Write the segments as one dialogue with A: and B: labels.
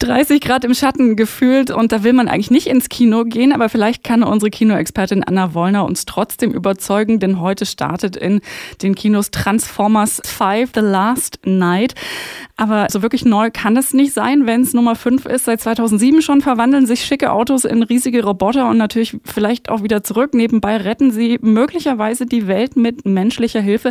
A: 30 Grad im Schatten gefühlt und da will man eigentlich nicht ins Kino gehen, aber vielleicht kann unsere Kinoexpertin Anna Wollner uns trotzdem überzeugen, denn heute startet in den Kinos Transformers 5 The Last Night. Aber so wirklich neu kann es nicht sein, wenn es Nummer 5 ist. Seit 2007 schon verwandeln sich schicke Autos in riesige Roboter und natürlich vielleicht auch wieder zurück. Nebenbei retten sie möglicherweise die Welt mit menschlicher Hilfe.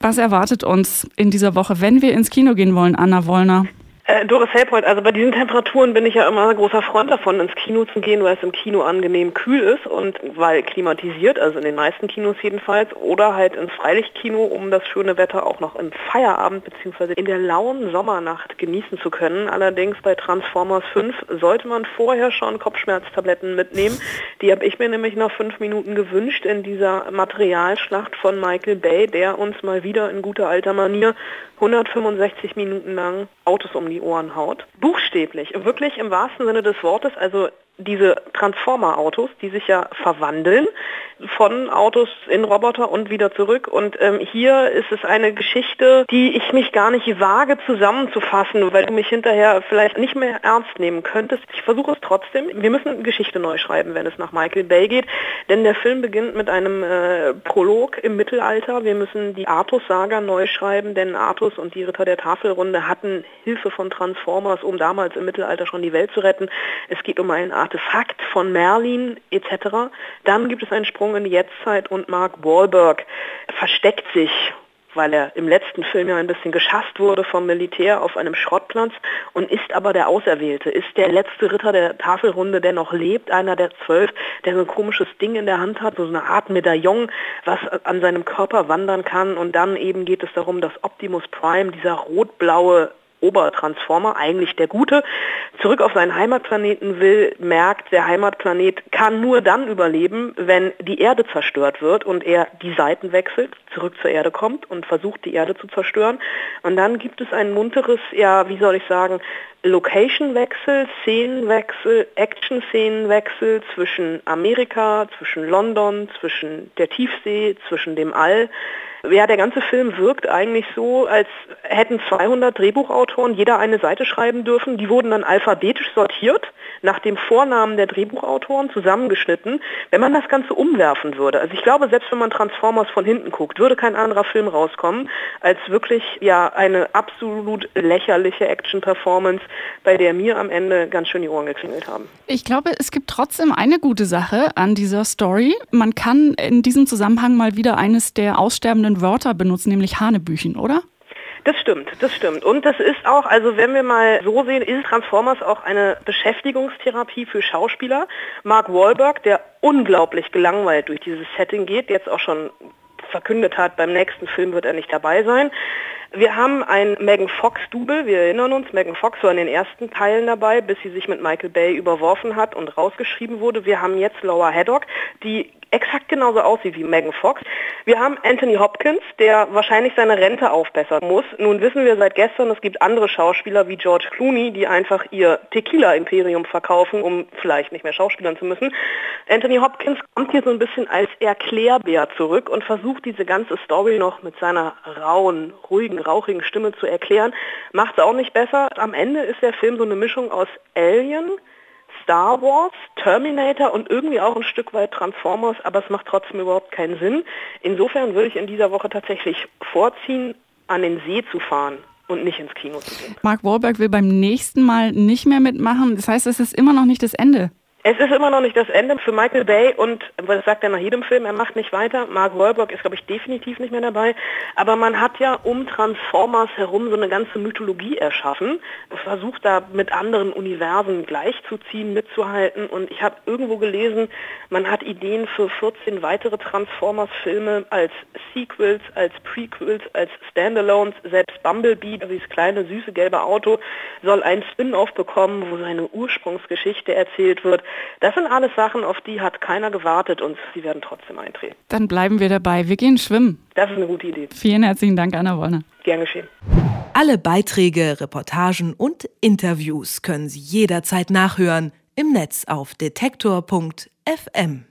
A: Was erwartet uns in dieser Woche, wenn wir ins Kino gehen wollen, Anna Wollner?
B: Äh, Doris Helpold, also bei diesen Temperaturen bin ich ja immer ein großer Freund davon, ins Kino zu gehen, weil es im Kino angenehm kühl ist und weil klimatisiert, also in den meisten Kinos jedenfalls, oder halt ins Freilichtkino, um das schöne Wetter auch noch im Feierabend bzw. in der lauen Sommernacht genießen zu können. Allerdings bei Transformers 5 sollte man vorher schon Kopfschmerztabletten mitnehmen. Die habe ich mir nämlich nach fünf Minuten gewünscht in dieser Materialschlacht von Michael Bay, der uns mal wieder in guter alter Manier 165 Minuten lang Autos um die Ohren haut. Buchstäblich, wirklich im wahrsten Sinne des Wortes, also diese Transformer-Autos, die sich ja verwandeln von Autos in Roboter und wieder zurück. Und ähm, hier ist es eine Geschichte, die ich mich gar nicht wage zusammenzufassen, weil du mich hinterher vielleicht nicht mehr ernst nehmen könntest. Ich versuche es trotzdem. Wir müssen Geschichte neu schreiben, wenn es nach Michael Bay geht, denn der Film beginnt mit einem äh, Prolog im Mittelalter. Wir müssen die Artus-Saga neu schreiben, denn Artus und die Ritter der Tafelrunde hatten Hilfe von Transformers, um damals im Mittelalter schon die Welt zu retten. Es geht um einen Artefakt von Merlin etc. Dann gibt es einen Sprung in die Jetztzeit und Mark Wahlberg versteckt sich weil er im letzten Film ja ein bisschen geschasst wurde vom Militär auf einem Schrottplatz und ist aber der Auserwählte, ist der letzte Ritter der Tafelrunde, der noch lebt, einer der zwölf, der so ein komisches Ding in der Hand hat, so eine Art Medaillon, was an seinem Körper wandern kann und dann eben geht es darum, dass Optimus Prime, dieser rot-blaue Obertransformer, eigentlich der Gute, zurück auf seinen Heimatplaneten will, merkt, der Heimatplanet kann nur dann überleben, wenn die Erde zerstört wird und er die Seiten wechselt, zurück zur Erde kommt und versucht, die Erde zu zerstören. Und dann gibt es ein munteres, ja, wie soll ich sagen, Location-Wechsel, Szenenwechsel, Action-Szenenwechsel zwischen Amerika, zwischen London, zwischen der Tiefsee, zwischen dem All. Ja, der ganze Film wirkt eigentlich so, als hätten 200 Drehbuchautoren jeder eine Seite schreiben dürfen. Die wurden dann alphabetisch sortiert, nach dem Vornamen der Drehbuchautoren zusammengeschnitten. Wenn man das Ganze umwerfen würde, also ich glaube, selbst wenn man Transformers von hinten guckt, würde kein anderer Film rauskommen, als wirklich ja eine absolut lächerliche Action-Performance, bei der mir am Ende ganz schön die Ohren geklingelt haben.
A: Ich glaube, es gibt trotzdem eine gute Sache an dieser Story. Man kann in diesem Zusammenhang mal wieder eines der aussterbenden schönen Wörter benutzen, nämlich Hanebüchen, oder?
B: Das stimmt, das stimmt. Und das ist auch, also wenn wir mal so sehen, ist Transformers auch eine Beschäftigungstherapie für Schauspieler. Mark Wahlberg, der unglaublich gelangweilt durch dieses Setting geht, jetzt auch schon verkündet hat, beim nächsten Film wird er nicht dabei sein. Wir haben ein Megan Fox-Double, wir erinnern uns, Megan Fox war in den ersten Teilen dabei, bis sie sich mit Michael Bay überworfen hat und rausgeschrieben wurde. Wir haben jetzt Laura Haddock, die exakt genauso aussieht wie Megan Fox. Wir haben Anthony Hopkins, der wahrscheinlich seine Rente aufbessern muss. Nun wissen wir seit gestern, es gibt andere Schauspieler wie George Clooney, die einfach ihr Tequila-Imperium verkaufen, um vielleicht nicht mehr schauspielern zu müssen. Anthony Hopkins kommt hier so ein bisschen als Erklärbär zurück und versucht diese ganze Story noch mit seiner rauen, ruhigen, rauchigen Stimme zu erklären. Macht es auch nicht besser. Am Ende ist der Film so eine Mischung aus Alien, Star Wars, Terminator und irgendwie auch ein Stück weit Transformers, aber es macht trotzdem überhaupt keinen Sinn. Insofern würde ich in dieser Woche tatsächlich vorziehen, an den See zu fahren und nicht ins Kino zu gehen.
A: Mark Wahlberg will beim nächsten Mal nicht mehr mitmachen. Das heißt, es ist immer noch nicht das Ende.
B: Es ist immer noch nicht das Ende für Michael Bay und das sagt er nach jedem Film, er macht nicht weiter. Mark Wahlberg ist, glaube ich, definitiv nicht mehr dabei. Aber man hat ja um Transformers herum so eine ganze Mythologie erschaffen, versucht da mit anderen Universen gleichzuziehen, mitzuhalten. Und ich habe irgendwo gelesen, man hat Ideen für 14 weitere Transformers-Filme als Sequels, als Prequels, als Standalones. Selbst Bumblebee, dieses kleine, süße, gelbe Auto, soll ein Spin-off bekommen, wo seine Ursprungsgeschichte erzählt wird. Das sind alles Sachen, auf die hat keiner gewartet und sie werden trotzdem eintreten.
A: Dann bleiben wir dabei. Wir gehen schwimmen.
B: Das ist eine gute Idee.
A: Vielen herzlichen Dank, Anna Wollner.
B: Gern geschehen.
C: Alle Beiträge, Reportagen und Interviews können Sie jederzeit nachhören im Netz auf detektor.fm.